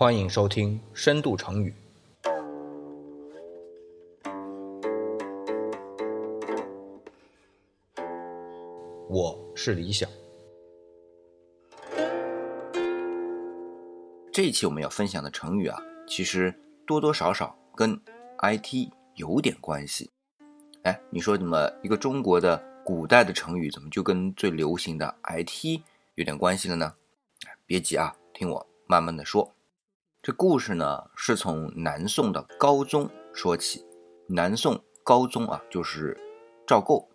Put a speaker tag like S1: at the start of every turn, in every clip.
S1: 欢迎收听《深度成语》。我是李想。
S2: 这一期我们要分享的成语啊，其实多多少少跟 IT 有点关系。哎，你说怎么一个中国的古代的成语，怎么就跟最流行的 IT 有点关系了呢？别急啊，听我慢慢的说。这故事呢，是从南宋的高宗说起。南宋高宗啊，就是赵构，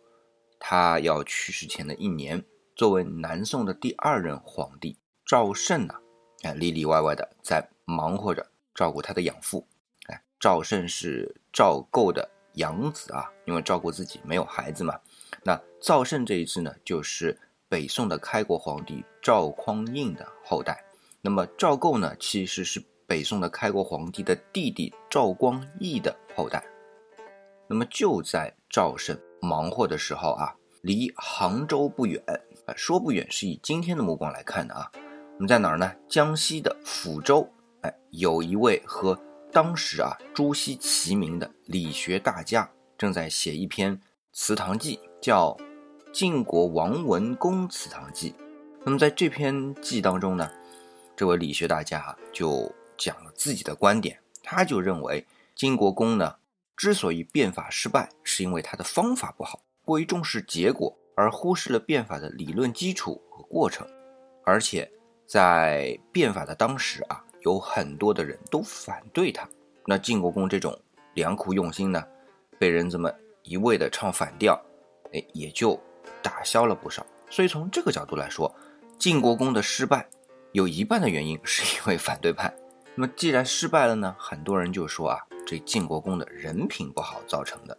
S2: 他要去世前的一年，作为南宋的第二任皇帝赵慎呢，哎，里里外外的在忙活着照顾他的养父。哎，赵慎是赵构的养子啊，因为照顾自己没有孩子嘛。那赵慎这一支呢，就是北宋的开国皇帝赵匡胤的后代。那么赵构呢，其实是。北宋的开国皇帝的弟弟赵光义的后代，那么就在赵胜忙活的时候啊，离杭州不远，啊说不远是以今天的目光来看的啊，我们在哪儿呢？江西的抚州，哎，有一位和当时啊朱熹齐名的理学大家，正在写一篇祠堂记，叫《晋国王文公祠堂记》。那么在这篇记当中呢，这位理学大家就。讲了自己的观点，他就认为晋国公呢，之所以变法失败，是因为他的方法不好，过于重视结果，而忽视了变法的理论基础和过程。而且在变法的当时啊，有很多的人都反对他。那晋国公这种良苦用心呢，被人这么一味的唱反调，哎，也就打消了不少。所以从这个角度来说，晋国公的失败，有一半的原因是因为反对派。那么既然失败了呢，很多人就说啊，这晋国公的人品不好造成的。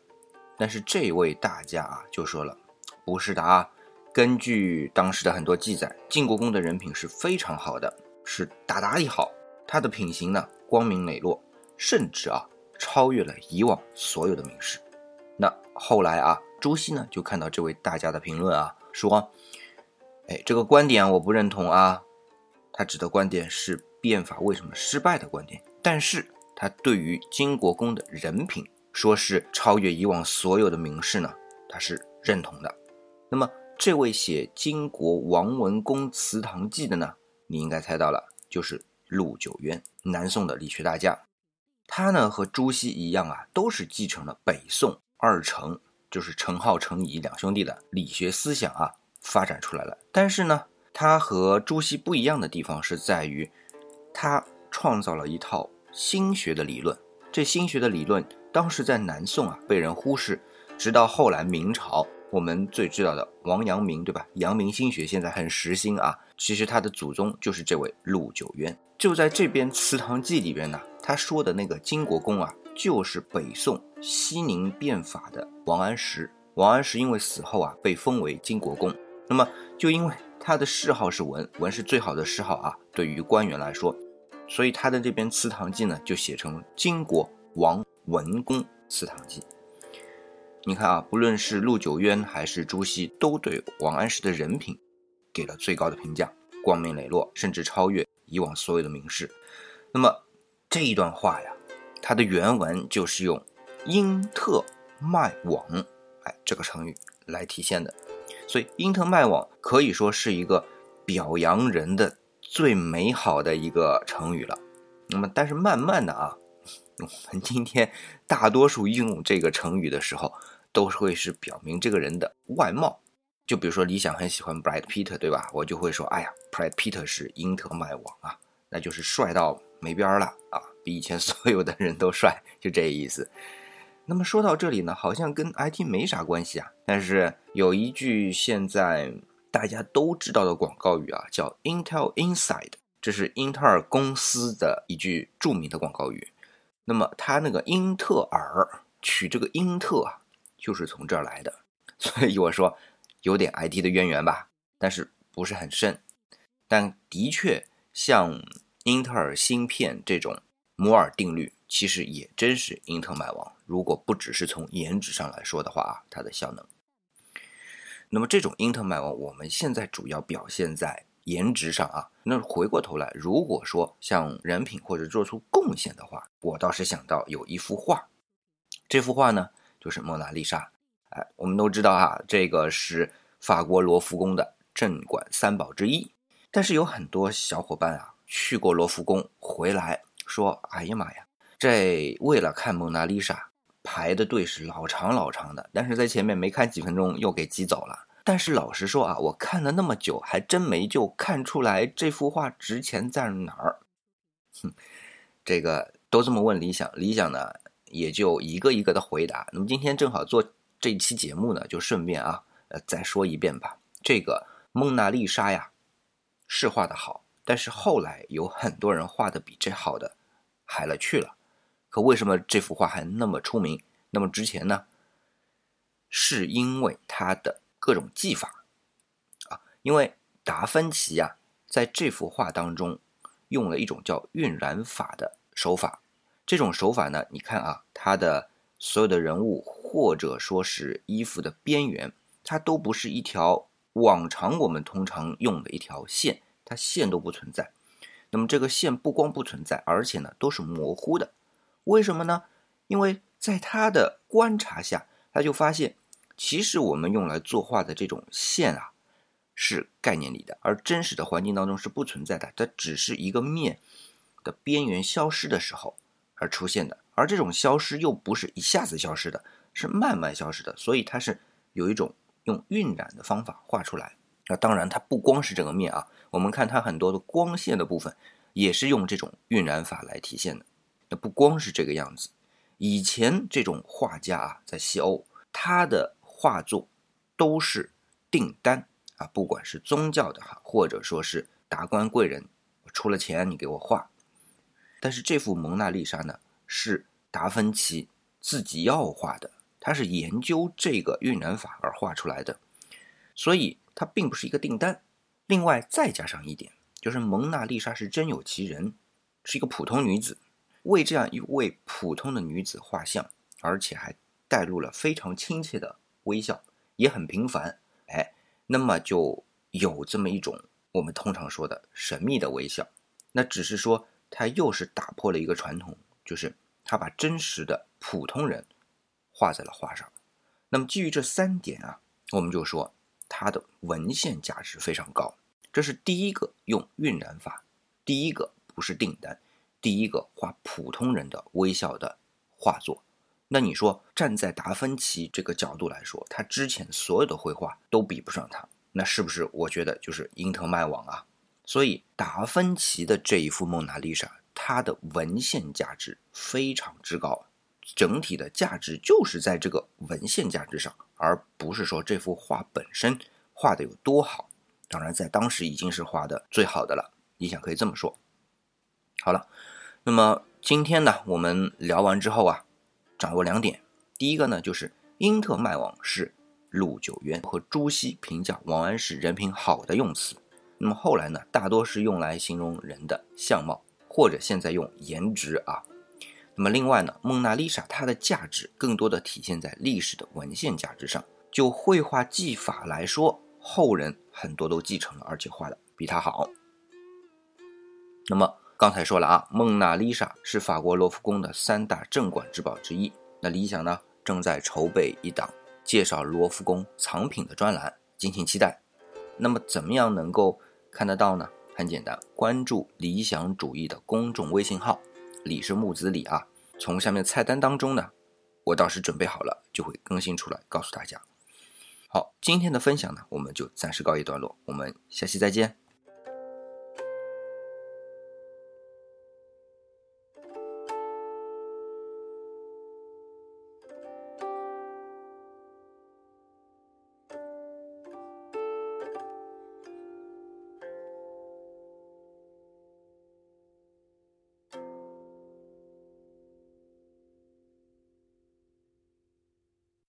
S2: 但是这位大家啊就说了，不是的啊，根据当时的很多记载，晋国公的人品是非常好的，是大大的好。他的品行呢光明磊落，甚至啊超越了以往所有的名士。那后来啊，朱熹呢就看到这位大家的评论啊，说，哎，这个观点我不认同啊。他指的观点是。变法为什么失败的观点，但是他对于金国公的人品，说是超越以往所有的名士呢，他是认同的。那么这位写《金国王文公祠堂记》的呢，你应该猜到了，就是陆九渊，南宋的理学大家。他呢和朱熹一样啊，都是继承了北宋二程，就是程颢、程颐两兄弟的理学思想啊，发展出来了。但是呢，他和朱熹不一样的地方是在于。他创造了一套心学的理论，这心学的理论当时在南宋啊被人忽视，直到后来明朝，我们最知道的王阳明，对吧？阳明心学现在很时兴啊，其实他的祖宗就是这位陆九渊。就在这边《祠堂记》里边呢，他说的那个金国公啊，就是北宋西宁变法的王安石。王安石因为死后啊被封为金国公，那么就因为他的谥号是文，文是最好的谥号啊，对于官员来说。所以他的这篇《祠堂记》呢，就写成《金国王文公祠堂记》。你看啊，不论是陆九渊还是朱熹，都对王安石的人品给了最高的评价，光明磊落，甚至超越以往所有的名士。那么这一段话呀，它的原文就是用“英特卖网”哎这个成语来体现的。所以“英特卖网”可以说是一个表扬人的。最美好的一个成语了，那么但是慢慢的啊，我们今天大多数用这个成语的时候，都会是表明这个人的外貌。就比如说，理想很喜欢 Brad Pitt，对吧？我就会说，哎呀，Brad Pitt 是英特麦王啊，那就是帅到没边儿了啊，比以前所有的人都帅，就这意思。那么说到这里呢，好像跟 IT 没啥关系啊，但是有一句现在。大家都知道的广告语啊，叫 Intel Inside，这是英特尔公司的一句著名的广告语。那么它那个英特尔取这个英特啊，就是从这儿来的。所以我说有点 IT 的渊源吧，但是不是很深。但的确，像英特尔芯片这种摩尔定律，其实也真是英特尔买王。如果不只是从颜值上来说的话啊，它的效能。那么这种英特尔麦网，我们现在主要表现在颜值上啊，那回过头来，如果说像人品或者做出贡献的话，我倒是想到有一幅画，这幅画呢就是蒙娜丽莎。哎，我们都知道啊，这个是法国罗浮宫的镇馆三宝之一。但是有很多小伙伴啊去过罗浮宫回来说：“哎呀妈呀，这为了看蒙娜丽莎排的队是老长老长的，但是在前面没看几分钟又给挤走了。”但是老实说啊，我看了那么久，还真没就看出来这幅画值钱在哪儿。哼，这个都这么问理想，理想呢也就一个一个的回答。那么今天正好做这期节目呢，就顺便啊，呃，再说一遍吧。这个蒙娜丽莎呀，是画的好，但是后来有很多人画的比这好的还了去了。可为什么这幅画还那么出名，那么值钱呢？是因为它的。各种技法啊，因为达芬奇呀，在这幅画当中用了一种叫晕染法的手法。这种手法呢，你看啊，他的所有的人物或者说是衣服的边缘，它都不是一条往常我们通常用的一条线，它线都不存在。那么这个线不光不存在，而且呢都是模糊的。为什么呢？因为在他的观察下，他就发现。其实我们用来作画的这种线啊，是概念里的，而真实的环境当中是不存在的。它只是一个面的边缘消失的时候而出现的，而这种消失又不是一下子消失的，是慢慢消失的。所以它是有一种用晕染的方法画出来。那当然，它不光是这个面啊，我们看它很多的光线的部分也是用这种晕染法来体现的。那不光是这个样子，以前这种画家啊，在西欧，他的画作都是订单啊，不管是宗教的哈，或者说是达官贵人，出了钱你给我画。但是这幅蒙娜丽莎呢，是达芬奇自己要画的，他是研究这个晕染法而画出来的，所以它并不是一个订单。另外再加上一点，就是蒙娜丽莎是真有其人，是一个普通女子，为这样一位普通的女子画像，而且还带入了非常亲切的。微笑也很平凡，哎，那么就有这么一种我们通常说的神秘的微笑。那只是说，他又是打破了一个传统，就是他把真实的普通人画在了画上。那么基于这三点啊，我们就说他的文献价值非常高。这是第一个用晕染法，第一个不是订单，第一个画普通人的微笑的画作。那你说，站在达芬奇这个角度来说，他之前所有的绘画都比不上他，那是不是？我觉得就是因特麦网啊。所以达芬奇的这一幅蒙娜丽莎，它的文献价值非常之高，整体的价值就是在这个文献价值上，而不是说这幅画本身画的有多好。当然，在当时已经是画的最好的了，你想可以这么说。好了，那么今天呢，我们聊完之后啊。掌握两点，第一个呢，就是英特迈网是陆九渊和朱熹评价王安石人品好的用词。那么后来呢，大多是用来形容人的相貌，或者现在用颜值啊。那么另外呢，蒙娜丽莎它的价值更多的体现在历史的文献价值上。就绘画技法来说，后人很多都继承了，而且画的比他好。那么。刚才说了啊，蒙娜丽莎是法国罗浮宫的三大镇馆之宝之一。那理想呢，正在筹备一档介绍罗浮宫藏品的专栏，敬请期待。那么怎么样能够看得到呢？很简单，关注理想主义的公众微信号，李是木子李啊。从下面菜单当中呢，我到时准备好了，就会更新出来告诉大家。好，今天的分享呢，我们就暂时告一段落，我们下期再见。